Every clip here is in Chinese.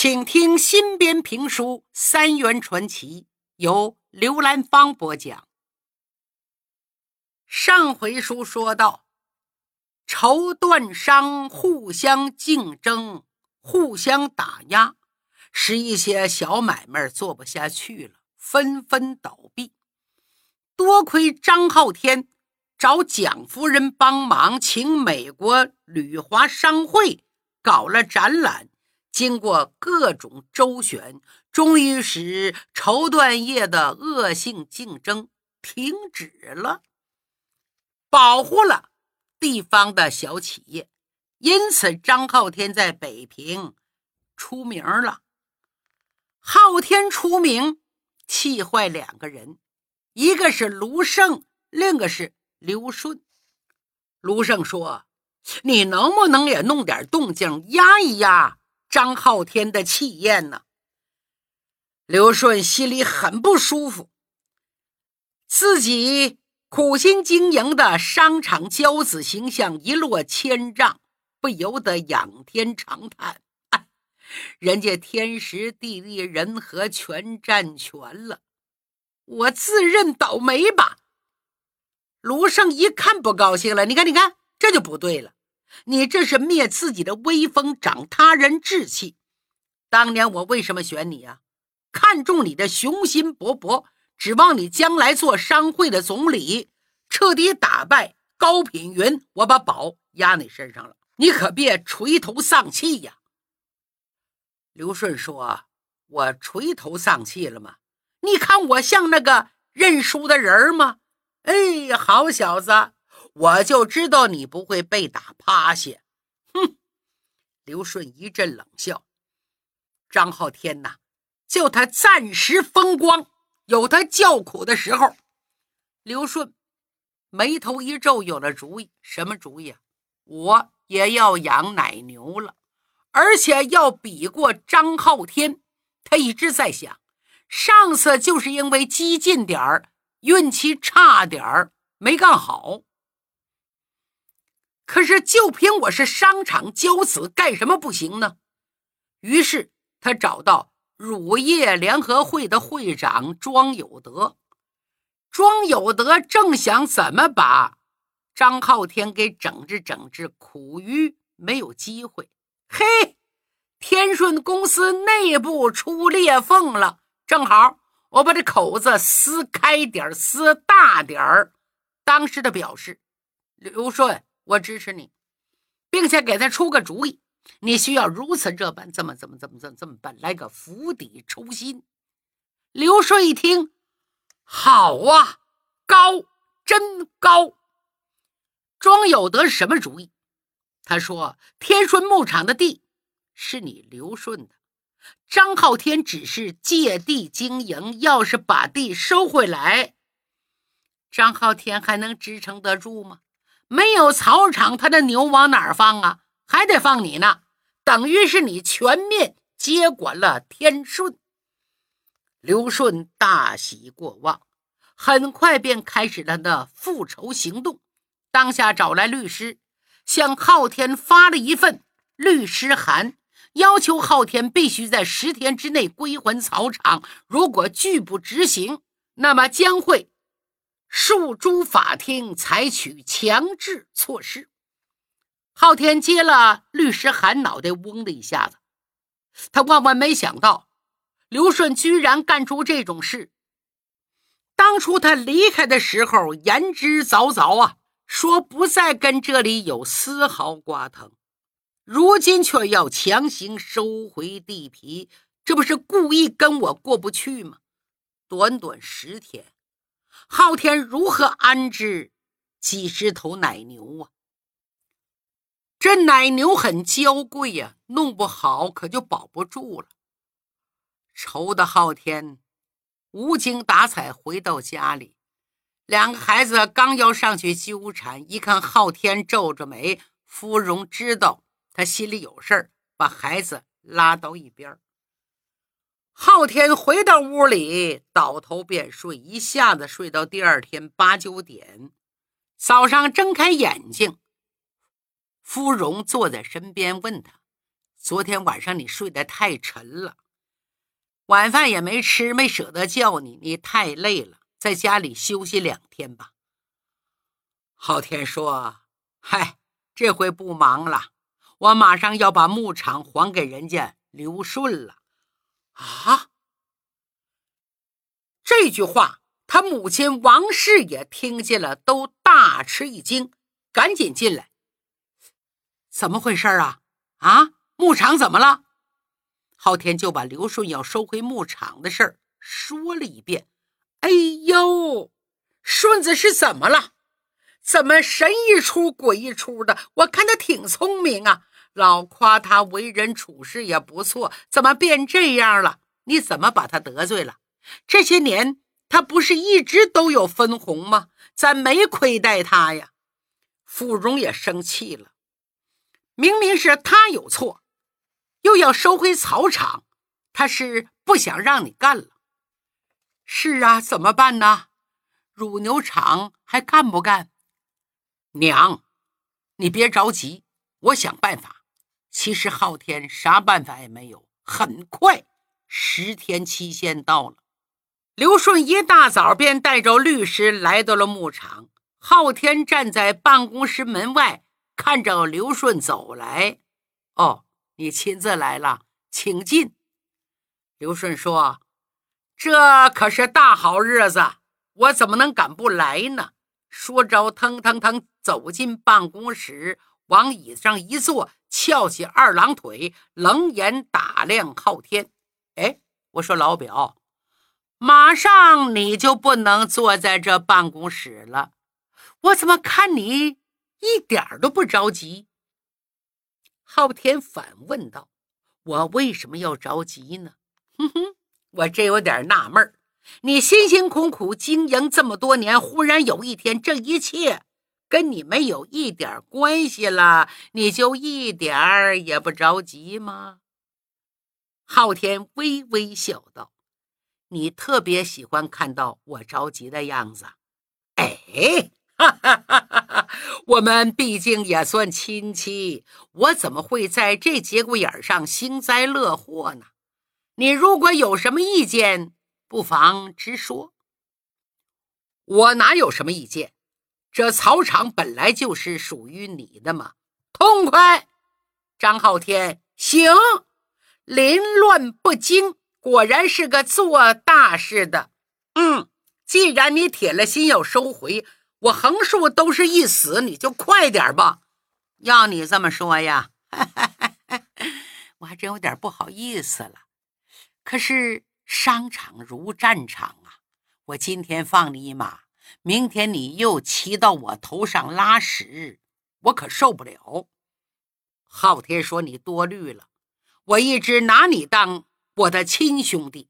请听新编评书《三元传奇》，由刘兰芳播讲。上回书说到，绸缎商互相竞争、互相打压，使一些小买卖做不下去了，纷纷倒闭。多亏张浩天找蒋夫人帮忙，请美国旅华商会搞了展览。经过各种周旋，终于使绸缎业的恶性竞争停止了，保护了地方的小企业。因此，张浩天在北平出名了。浩天出名，气坏两个人，一个是卢胜，另一个是刘顺。卢胜说：“你能不能也弄点动静，压一压？”张浩天的气焰呢？刘顺心里很不舒服，自己苦心经营的商场骄子形象一落千丈，不由得仰天长叹：“哎，人家天时地利人和全占全了，我自认倒霉吧。”卢胜一看不高兴了：“你看，你看，这就不对了。”你这是灭自己的威风，长他人志气。当年我为什么选你呀？看中你的雄心勃勃，指望你将来做商会的总理，彻底打败高品云。我把宝压你身上了，你可别垂头丧气呀。刘顺说：“我垂头丧气了吗？你看我像那个认输的人吗？哎，好小子！”我就知道你不会被打趴下，哼！刘顺一阵冷笑。张浩天呐，就他暂时风光，有他叫苦的时候。刘顺眉头一皱，有了主意。什么主意啊？我也要养奶牛了，而且要比过张浩天。他一直在想，上次就是因为激进点儿，运气差点儿，没干好。可是，就凭我是商场骄子，干什么不行呢？于是他找到乳业联合会的会长庄有德。庄有德正想怎么把张浩天给整治整治，苦于没有机会。嘿，天顺公司内部出裂缝了，正好我把这口子撕开点撕大点儿。当时的表示，刘顺。我支持你，并且给他出个主意。你需要如此这般，这么怎么怎么怎么这么办？来个釜底抽薪。刘顺一听，好啊，高，真高。庄有德什么主意？他说：“天顺牧场的地是你刘顺的，张浩天只是借地经营。要是把地收回来，张浩天还能支撑得住吗？”没有草场，他的牛往哪儿放啊？还得放你呢，等于是你全面接管了天顺。刘顺大喜过望，很快便开始了那复仇行动。当下找来律师，向昊天发了一份律师函，要求昊天必须在十天之内归还草场。如果拒不执行，那么将会。诉诸法庭，采取强制措施。昊天接了律师函，脑袋嗡的一下子，他万万没想到刘顺居然干出这种事。当初他离开的时候言之凿凿啊，说不再跟这里有丝毫瓜藤，如今却要强行收回地皮，这不是故意跟我过不去吗？短短十天。昊天如何安置几十头奶牛啊？这奶牛很娇贵呀，弄不好可就保不住了。愁的昊天无精打采回到家里，两个孩子刚要上去纠缠，一看昊天皱着眉，芙蓉知道他心里有事儿，把孩子拉到一边儿昊天回到屋里，倒头便睡，一下子睡到第二天八九点。早上睁开眼睛，芙蓉坐在身边，问他：“昨天晚上你睡得太沉了，晚饭也没吃，没舍得叫你，你太累了，在家里休息两天吧。”昊天说：“嗨，这回不忙了，我马上要把牧场还给人家刘顺了。”啊！这句话，他母亲王氏也听见了，都大吃一惊，赶紧进来。怎么回事啊？啊，牧场怎么了？昊天就把刘顺要收回牧场的事儿说了一遍。哎呦，顺子是怎么了？怎么神一出鬼一出的？我看他挺聪明啊，老夸他为人处事也不错，怎么变这样了？你怎么把他得罪了？这些年他不是一直都有分红吗？咱没亏待他呀。傅荣也生气了，明明是他有错，又要收回草场，他是不想让你干了。是啊，怎么办呢？乳牛场还干不干？娘，你别着急，我想办法。其实昊天啥办法也没有。很快，十天期限到了。刘顺一大早便带着律师来到了牧场。昊天站在办公室门外，看着刘顺走来。哦，你亲自来了，请进。刘顺说：“这可是大好日子，我怎么能赶不来呢？”说着，腾腾腾走进办公室，往椅子上一坐，翘起二郎腿，冷眼打量昊天。哎，我说老表，马上你就不能坐在这办公室了。我怎么看你一点都不着急？昊天反问道：“我为什么要着急呢？”哼哼，我真有点纳闷儿。你辛辛苦苦经营这么多年，忽然有一天，这一切跟你没有一点关系了，你就一点儿也不着急吗？昊天微微笑道：“你特别喜欢看到我着急的样子。”哎，哈哈哈哈哈！我们毕竟也算亲戚，我怎么会在这节骨眼上幸灾乐祸呢？你如果有什么意见，不妨直说，我哪有什么意见？这草场本来就是属于你的嘛，痛快！张浩天，行，凌乱不惊，果然是个做大事的。嗯，既然你铁了心要收回，我横竖都是一死，你就快点吧。要你这么说呀，我还真有点不好意思了。可是。商场如战场啊！我今天放你一马，明天你又骑到我头上拉屎，我可受不了。昊天说：“你多虑了，我一直拿你当我的亲兄弟，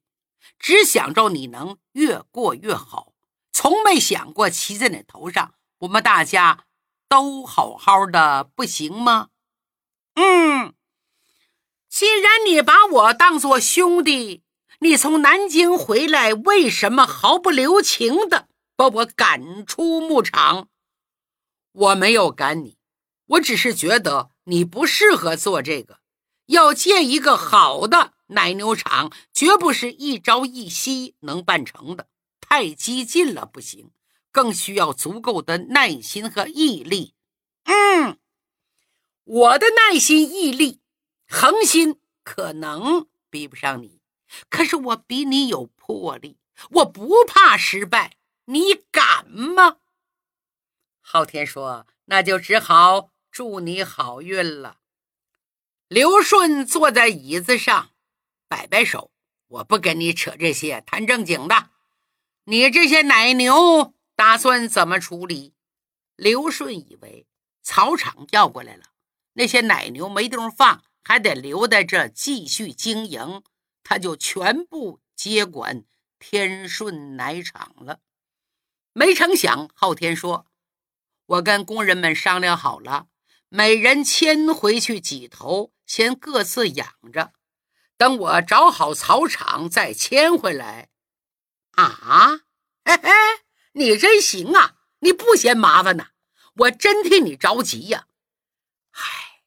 只想着你能越过越好，从没想过骑在你头上。我们大家都好好的，不行吗？”嗯，既然你把我当做兄弟。你从南京回来，为什么毫不留情的把我赶出牧场？我没有赶你，我只是觉得你不适合做这个。要建一个好的奶牛场，绝不是一朝一夕能办成的，太激进了不行，更需要足够的耐心和毅力。嗯，我的耐心、毅力、恒心可能比不上你。可是我比你有魄力，我不怕失败，你敢吗？昊天说：“那就只好祝你好运了。”刘顺坐在椅子上，摆摆手：“我不跟你扯这些，谈正经的。你这些奶牛打算怎么处理？”刘顺以为草场要过来了，那些奶牛没地方放，还得留在这继续经营。他就全部接管天顺奶场了。没成想，昊天说：“我跟工人们商量好了，每人牵回去几头，先各自养着。等我找好草场再牵回来。”啊，嘿嘿，你真行啊！你不嫌麻烦呐，我真替你着急呀。唉，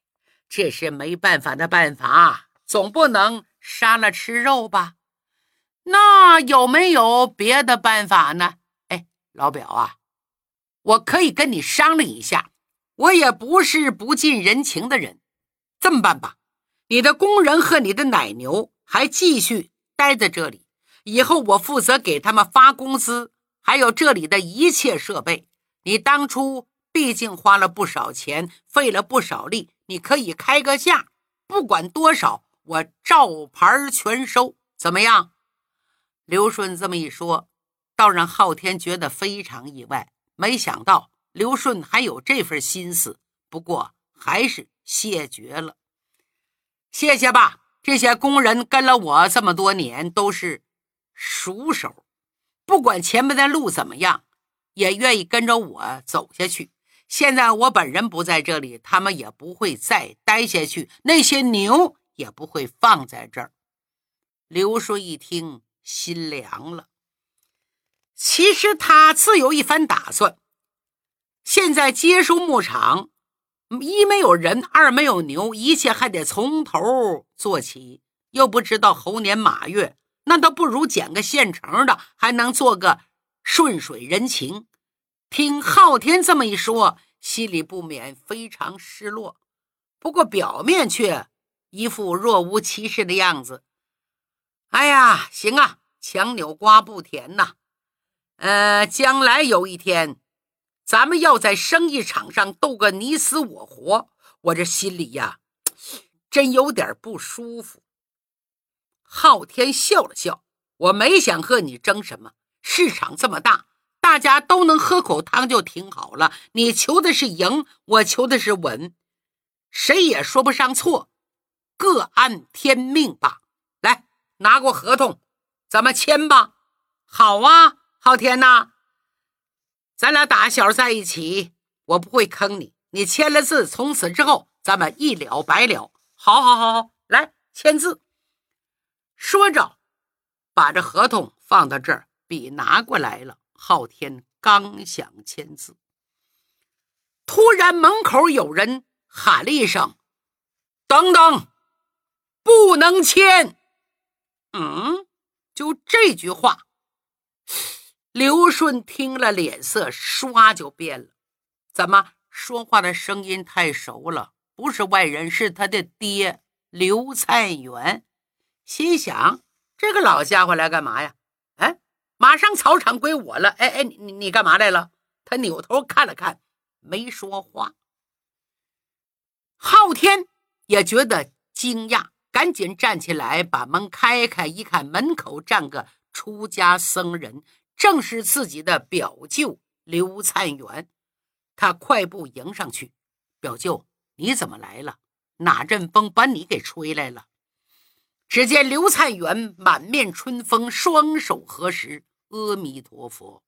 这是没办法的办法，总不能杀了吃肉吧？那有没有别的办法呢？老表啊，我可以跟你商量一下。我也不是不近人情的人，这么办吧，你的工人和你的奶牛还继续待在这里，以后我负责给他们发工资，还有这里的一切设备。你当初毕竟花了不少钱，费了不少力，你可以开个价，不管多少，我照盘全收，怎么样？刘顺这么一说，倒让昊天觉得非常意外，没想到。刘顺还有这份心思，不过还是谢绝了。谢谢吧，这些工人跟了我这么多年，都是熟手，不管前面的路怎么样，也愿意跟着我走下去。现在我本人不在这里，他们也不会再待下去，那些牛也不会放在这儿。刘顺一听，心凉了。其实他自有一番打算。现在接收牧场，一没有人，二没有牛，一切还得从头做起。又不知道猴年马月，那倒不如捡个现成的，还能做个顺水人情。听昊天这么一说，心里不免非常失落，不过表面却一副若无其事的样子。哎呀，行啊，强扭瓜不甜呐。呃，将来有一天。咱们要在生意场上斗个你死我活，我这心里呀，真有点不舒服。昊天笑了笑，我没想和你争什么，市场这么大，大家都能喝口汤就挺好了。你求的是赢，我求的是稳，谁也说不上错，各安天命吧。来，拿过合同，咱们签吧。好啊，昊天呐。咱俩打小在一起，我不会坑你。你签了字，从此之后咱们一了百了。好，好，好，好，来签字。说着，把这合同放到这儿，笔拿过来了。昊天刚想签字，突然门口有人喊了一声：“等等，不能签。”嗯，就这句话。刘顺听了，脸色唰就变了。怎么说话的声音太熟了？不是外人，是他的爹刘灿元。心想：这个老家伙来干嘛呀？哎，马上草场归我了。哎哎，你你干嘛来了？他扭头看了看，没说话。昊天也觉得惊讶，赶紧站起来，把门开开，一看门口站个出家僧人。正是自己的表舅刘灿元，他快步迎上去：“表舅，你怎么来了？哪阵风把你给吹来了？”只见刘灿元满面春风，双手合十：“阿弥陀佛，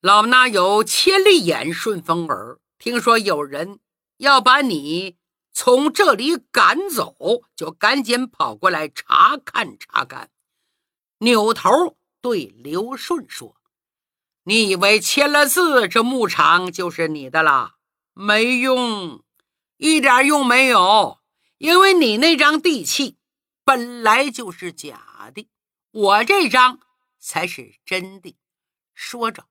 老衲有千里眼、顺风耳，听说有人要把你从这里赶走，就赶紧跑过来查看查看。”扭头。对刘顺说：“你以为签了字，这牧场就是你的了？没用，一点用没有。因为你那张地契本来就是假的，我这张才是真的。”说着，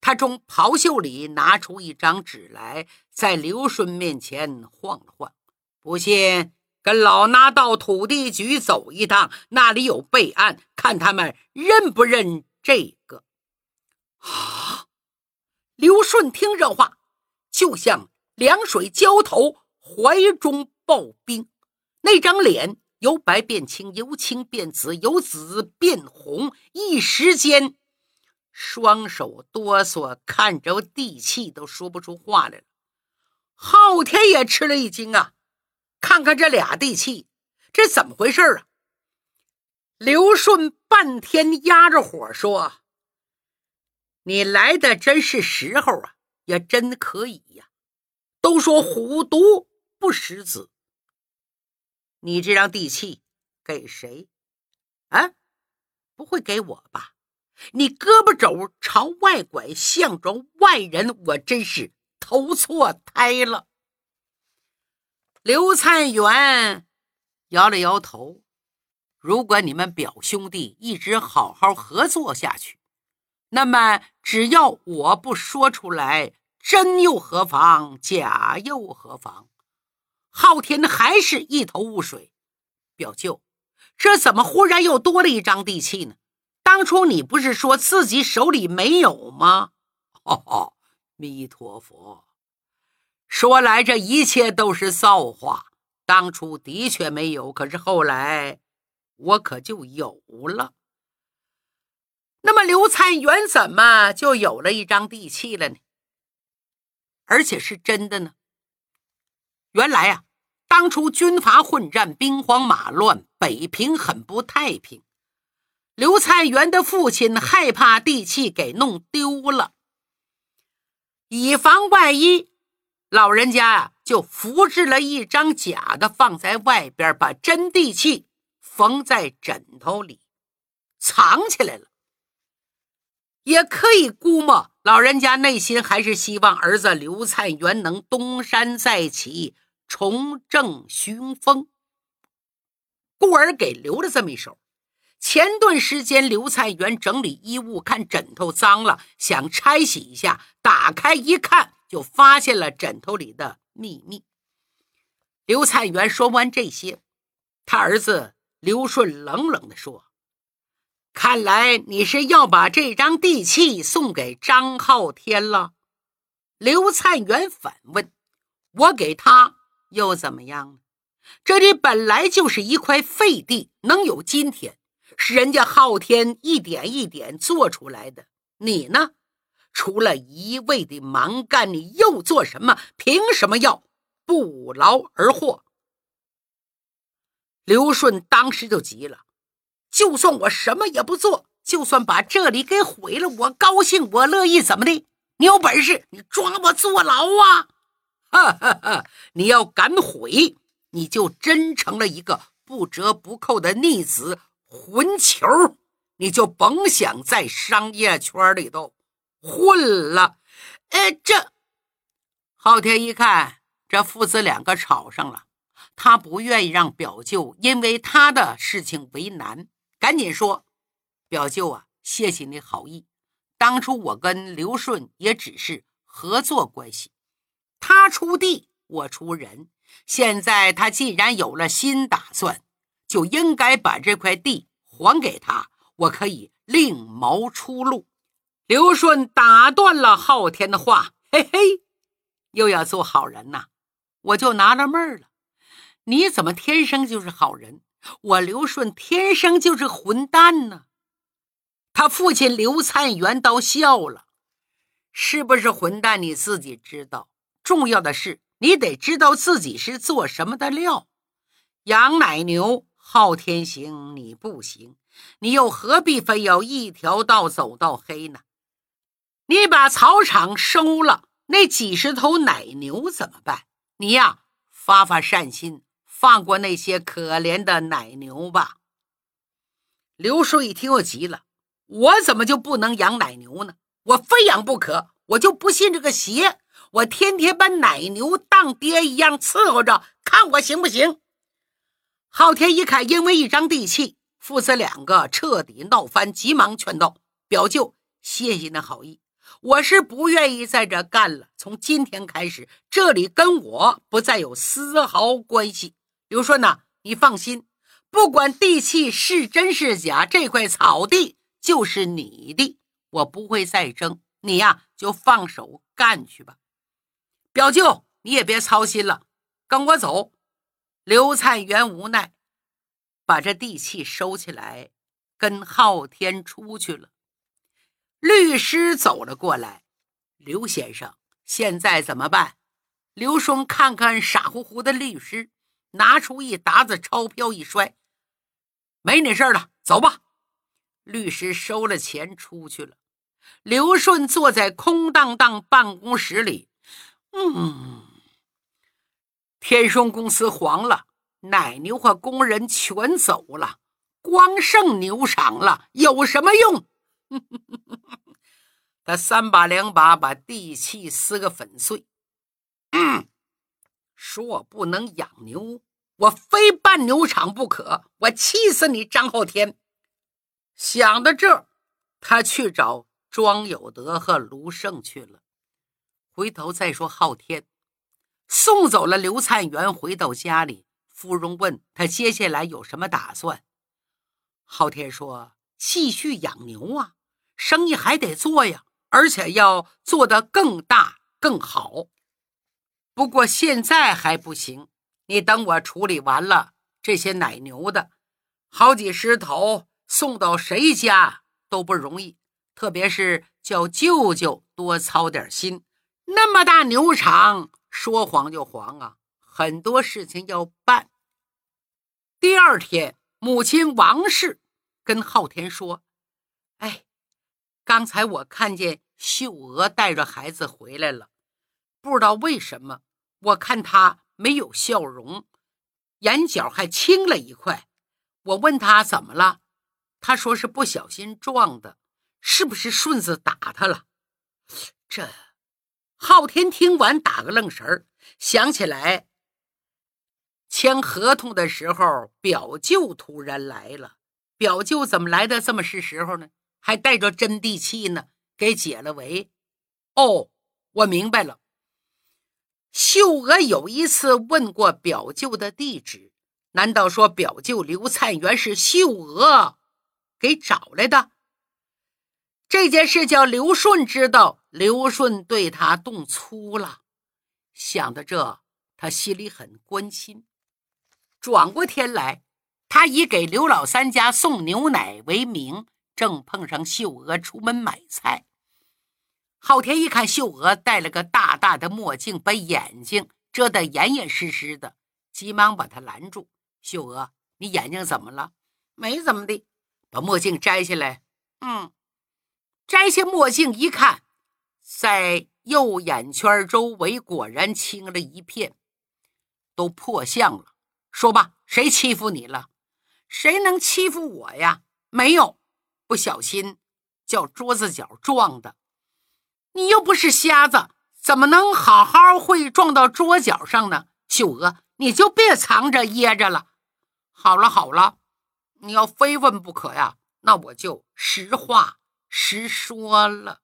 他从袍袖里拿出一张纸来，在刘顺面前晃了晃。不信。跟老衲到土地局走一趟，那里有备案，看他们认不认这个。啊！刘顺听这话，就像凉水浇头，怀中抱冰。那张脸由白变青，由青变紫，由紫变红，一时间双手哆嗦，看着地气都说不出话来了。昊天也吃了一惊啊！看看这俩地契，这怎么回事啊？刘顺半天压着火说：“你来的真是时候啊，也真可以呀。都说虎毒不食子，你这张地契给谁？啊，不会给我吧？你胳膊肘朝外拐，向着外人，我真是投错胎了。”刘灿元摇了摇头。如果你们表兄弟一直好好合作下去，那么只要我不说出来，真又何妨，假又何妨？昊天还是一头雾水。表舅，这怎么忽然又多了一张地契呢？当初你不是说自己手里没有吗？哦哦，弥陀佛。说来这一切都是造化，当初的确没有，可是后来我可就有了。那么刘灿元怎么就有了一张地契了呢？而且是真的呢？原来啊，当初军阀混战，兵荒马乱，北平很不太平。刘参元的父亲害怕地契给弄丢了，以防万一。老人家啊，就复制了一张假的，放在外边，把真地契缝在枕头里，藏起来了。也可以估摸，老人家内心还是希望儿子刘灿元能东山再起，重振雄风，故而给留了这么一手。前段时间，刘灿元整理衣物，看枕头脏了，想拆洗一下，打开一看。就发现了枕头里的秘密。刘灿元说完这些，他儿子刘顺冷冷地说：“看来你是要把这张地契送给张浩天了。”刘灿元反问：“我给他又怎么样呢？这里本来就是一块废地，能有今天，是人家昊天一点一点做出来的。你呢？”除了一味的蛮干，你又做什么？凭什么要不劳而获？刘顺当时就急了，就算我什么也不做，就算把这里给毁了，我高兴，我乐意，怎么的？你有本事，你抓我坐牢啊！哈哈哈！你要敢毁，你就真成了一个不折不扣的逆子混球，你就甭想在商业圈里头。混了，哎，这昊天一看，这父子两个吵上了，他不愿意让表舅因为他的事情为难，赶紧说：“表舅啊，谢谢你好意。当初我跟刘顺也只是合作关系，他出地，我出人。现在他既然有了新打算，就应该把这块地还给他，我可以另谋出路。”刘顺打断了昊天的话：“嘿嘿，又要做好人呐？我就纳了闷了，你怎么天生就是好人？我刘顺天生就是混蛋呢？”他父亲刘灿元倒笑了：“是不是混蛋你自己知道，重要的是你得知道自己是做什么的料。养奶牛，昊天行，你不行，你又何必非要一条道走到黑呢？”你把草场收了，那几十头奶牛怎么办？你呀，发发善心，放过那些可怜的奶牛吧。刘叔一听又急了：“我怎么就不能养奶牛呢？我非养不可！我就不信这个邪！我天天把奶牛当爹一样伺候着，看我行不行？”昊天一看，因为一张地契，父子两个彻底闹翻，急忙劝道：“表舅，谢谢那好意。”我是不愿意在这干了。从今天开始，这里跟我不再有丝毫关系。刘顺呐，你放心，不管地契是真是假，这块草地就是你的，我不会再争。你呀，就放手干去吧。表舅，你也别操心了，跟我走。刘灿元无奈，把这地契收起来，跟昊天出去了。律师走了过来，刘先生，现在怎么办？刘双看看傻乎乎的律师，拿出一沓子钞票一摔：“没你事了，走吧。”律师收了钱出去了。刘顺坐在空荡荡办公室里，嗯，天双公司黄了，奶牛和工人全走了，光剩牛场了，有什么用？他三把两把把地契撕个粉碎。嗯，说我不能养牛，我非办牛场不可！我气死你，张浩天！想到这，他去找庄有德和卢胜去了。回头再说昊天，送走了刘灿元，回到家里，芙蓉问他接下来有什么打算。昊天说：“继续养牛啊，生意还得做呀，而且要做得更大更好。不过现在还不行，你等我处理完了这些奶牛的，好几十头送到谁家都不容易，特别是叫舅舅多操点心。那么大牛场，说黄就黄啊，很多事情要办。”第二天。母亲王氏跟昊天说：“哎，刚才我看见秀娥带着孩子回来了，不知道为什么，我看她没有笑容，眼角还青了一块。我问她怎么了，他说是不小心撞的，是不是顺子打他了？这……”昊天听完打个愣神儿，想起来。签合同的时候，表舅突然来了。表舅怎么来的这么是时候呢？还带着真地气呢，给解了围。哦，我明白了。秀娥有一次问过表舅的地址，难道说表舅刘灿元是秀娥给找来的？这件事叫刘顺知道，刘顺对他动粗了。想到这，他心里很关心。转过天来，他以给刘老三家送牛奶为名，正碰上秀娥出门买菜。昊天一看秀娥戴了个大大的墨镜，把眼睛遮得严严实实的，急忙把她拦住：“秀娥，你眼睛怎么了？没怎么的，把墨镜摘下来。”“嗯。”摘下墨镜一看，在右眼圈周围果然青了一片，都破相了。说吧，谁欺负你了？谁能欺负我呀？没有，不小心叫桌子角撞的。你又不是瞎子，怎么能好好会撞到桌角上呢？秀娥，你就别藏着掖着了。好了好了，你要非问不可呀，那我就实话实说了。